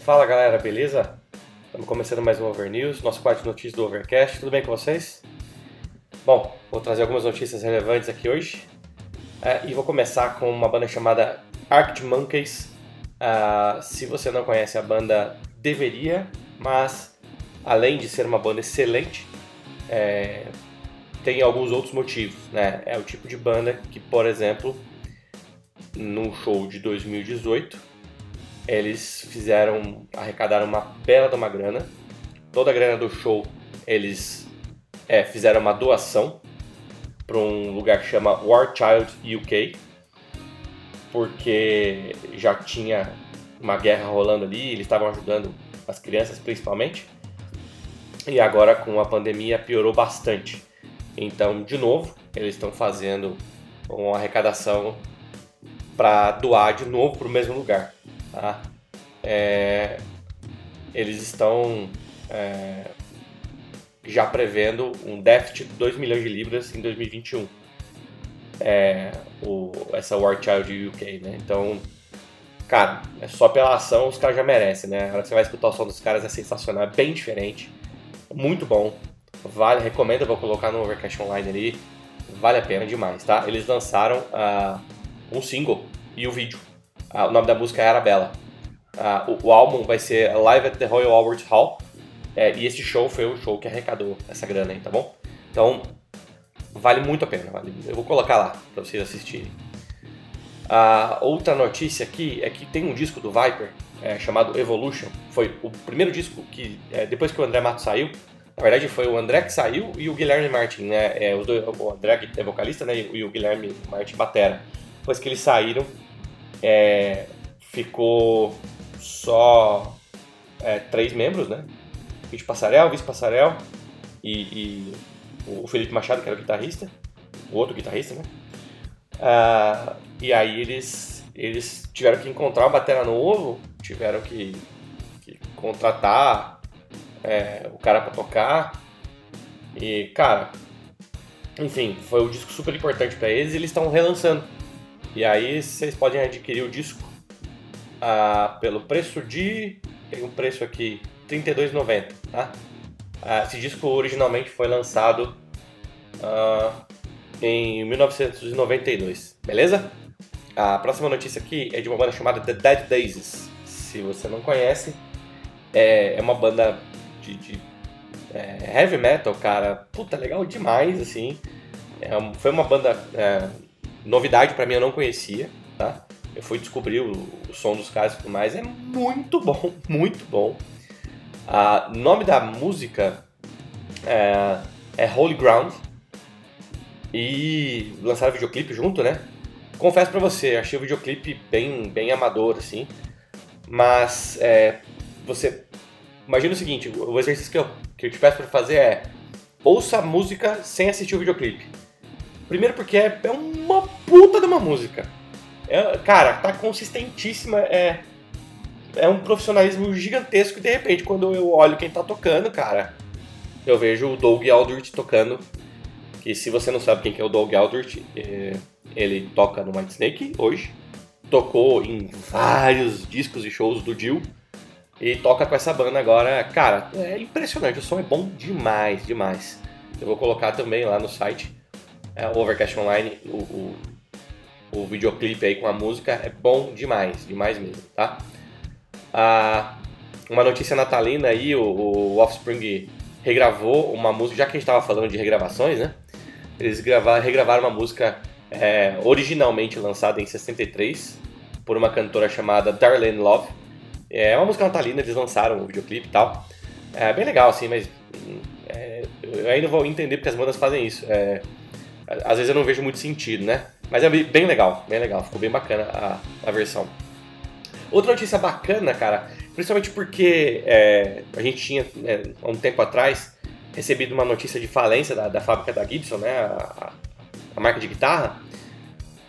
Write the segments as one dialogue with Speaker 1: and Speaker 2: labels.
Speaker 1: Fala galera, beleza? Estamos começando mais um Over News, nosso quarto de notícias do Overcast. Tudo bem com vocês? Bom, vou trazer algumas notícias relevantes aqui hoje. É, e vou começar com uma banda chamada Arctic Monkeys. Uh, se você não conhece a banda, deveria, mas além de ser uma banda excelente, é, tem alguns outros motivos. Né? É o tipo de banda que, por exemplo, num show de 2018, eles fizeram, arrecadaram uma bela de uma grana. Toda a grana do show eles é, fizeram uma doação para um lugar que chama War Child UK, porque já tinha uma guerra rolando ali, eles estavam ajudando as crianças principalmente. E agora com a pandemia piorou bastante. Então, de novo, eles estão fazendo uma arrecadação para doar de novo para o mesmo lugar. Tá? É, eles estão é, já prevendo um déficit de 2 milhões de libras em 2021. É, o, essa War Child UK, né? Então, cara, é só pela ação os caras já merecem, né? A hora que você vai escutar o som dos caras é sensacional, é bem diferente, muito bom. Vale, recomendo, vou colocar no Overcast Online ali. Vale a pena demais, tá? Eles lançaram uh, um single e o vídeo. Uh, o nome da música é Arabella. Uh, o, o, álbum vai ser Live at the Royal Albert Hall. É, e esse show foi o show que arrecadou essa grana aí, tá bom? Então, vale muito a pena. Vale, eu vou colocar lá pra vocês assistirem. A outra notícia aqui é que tem um disco do Viper é, chamado Evolution. Foi o primeiro disco que, é, depois que o André Mato saiu, na verdade foi o André que saiu e o Guilherme Martin, né? É, os dois, o André é vocalista, né? E o Guilherme Martin batera. Depois que eles saíram, é, ficou só é, três membros, né? Vice Passarel, Vice Passarel e, e, o Felipe Machado, que era o guitarrista, o outro guitarrista, né? Ah, e aí eles, eles tiveram que encontrar uma bateria novo, tiveram que, que contratar é, o cara para tocar. E, cara, enfim, foi um disco super importante para eles e eles estão relançando. E aí vocês podem adquirir o disco ah, pelo preço de. Tem um preço aqui, R$ 32,90, tá? Ah, esse disco originalmente foi lançado ah, em 1992, beleza? A próxima notícia aqui é de uma banda chamada The Dead Daisies. Se você não conhece, é, é uma banda de, de é, heavy metal, cara, puta, legal demais, assim. É, foi uma banda é, novidade para mim, eu não conhecia, tá? Eu fui descobrir o, o, som dos caras e tudo mais, é muito bom, muito bom. O ah, nome da música é, é Holy Ground e lançaram videoclipe junto, né? Confesso pra você, achei o videoclipe bem, bem amador, assim, mas é, você Imagina o seguinte, o exercício que eu, que eu te peço para fazer é ouça a música sem assistir o videoclipe. Primeiro porque é, é uma puta de uma música. É, cara, tá consistentíssima, é, é um profissionalismo gigantesco e de repente quando eu olho quem tá tocando, cara, eu vejo o Doug Aldrich tocando. Que se você não sabe quem que é o Doug Aldrich, é, ele toca no Whitesnake hoje. Tocou em vários discos e shows do Dio e toca com essa banda agora. Cara, é impressionante, o som é bom demais, demais. Eu vou colocar também lá no site, é, o Overcast Online, o, o, o videoclipe aí com a música, é bom demais, demais mesmo, tá? Ah, uma notícia natalina aí, o, o Offspring regravou uma música, já que a gente estava falando de regravações, né? Eles gravaram, regravaram uma música é, originalmente lançada em 63 por uma cantora chamada Darlene Love é uma música natalina, eles lançaram o videoclipe e tal. É bem legal, assim, mas é, eu ainda vou entender porque as bandas fazem isso. É, às vezes eu não vejo muito sentido, né? Mas é bem legal, bem legal, ficou bem bacana a, a versão. Outra notícia bacana, cara, principalmente porque é, a gente tinha, é, há um tempo atrás, recebido uma notícia de falência da, da fábrica da Gibson, né? A, a marca de guitarra.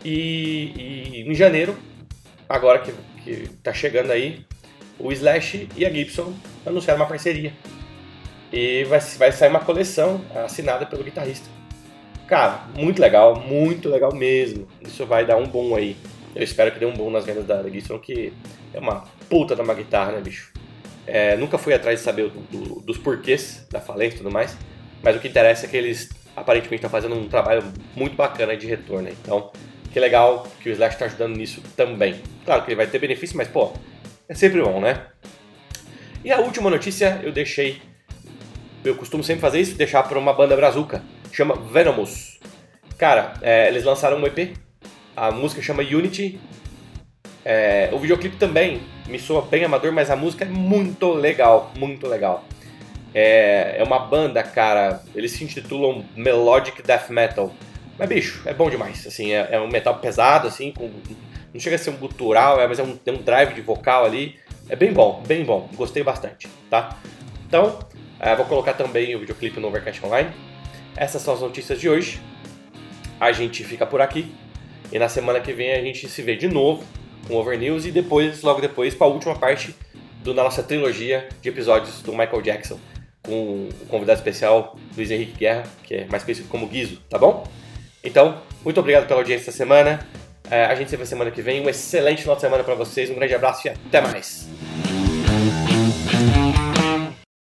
Speaker 1: E, e, em janeiro, agora que, que tá chegando aí, o Slash e a Gibson anunciaram uma parceria. E vai, vai sair uma coleção assinada pelo guitarrista. Cara, muito legal, muito legal mesmo. Isso vai dar um bom aí. Eu espero que dê um bom nas vendas da Gibson, que é uma puta de uma guitarra, né, bicho? É, nunca fui atrás de saber do, do, dos porquês da falência e tudo mais, mas o que interessa é que eles aparentemente estão fazendo um trabalho muito bacana de retorno. Então, que legal que o Slash está ajudando nisso também. Claro que ele vai ter benefício, mas pô, é sempre bom, né? E a última notícia eu deixei, eu costumo sempre fazer isso, deixar para uma banda brazuca, chama Venomous. Cara, é, eles lançaram um EP, a música chama Unity. É, o videoclipe também me soa bem amador, mas a música é muito legal, muito legal. É, é uma banda, cara, eles se intitulam Melodic Death Metal. Mas, bicho, é bom demais. Assim, é, é um metal pesado, assim, com, não chega a ser um gutural, é, mas é um, tem um drive de vocal ali. É bem bom, bem bom. Gostei bastante, tá? Então, é, vou colocar também o videoclipe no Overcast Online. Essas são as notícias de hoje. A gente fica por aqui. E na semana que vem a gente se vê de novo com Over News e depois, logo depois, para a última parte da nossa trilogia de episódios do Michael Jackson com o convidado especial Luiz Henrique Guerra, que é mais conhecido como Guizo, tá bom? Então, muito obrigado pela audiência essa semana. É, a gente se vê semana que vem. Um excelente final de semana para vocês. Um grande abraço e até mais.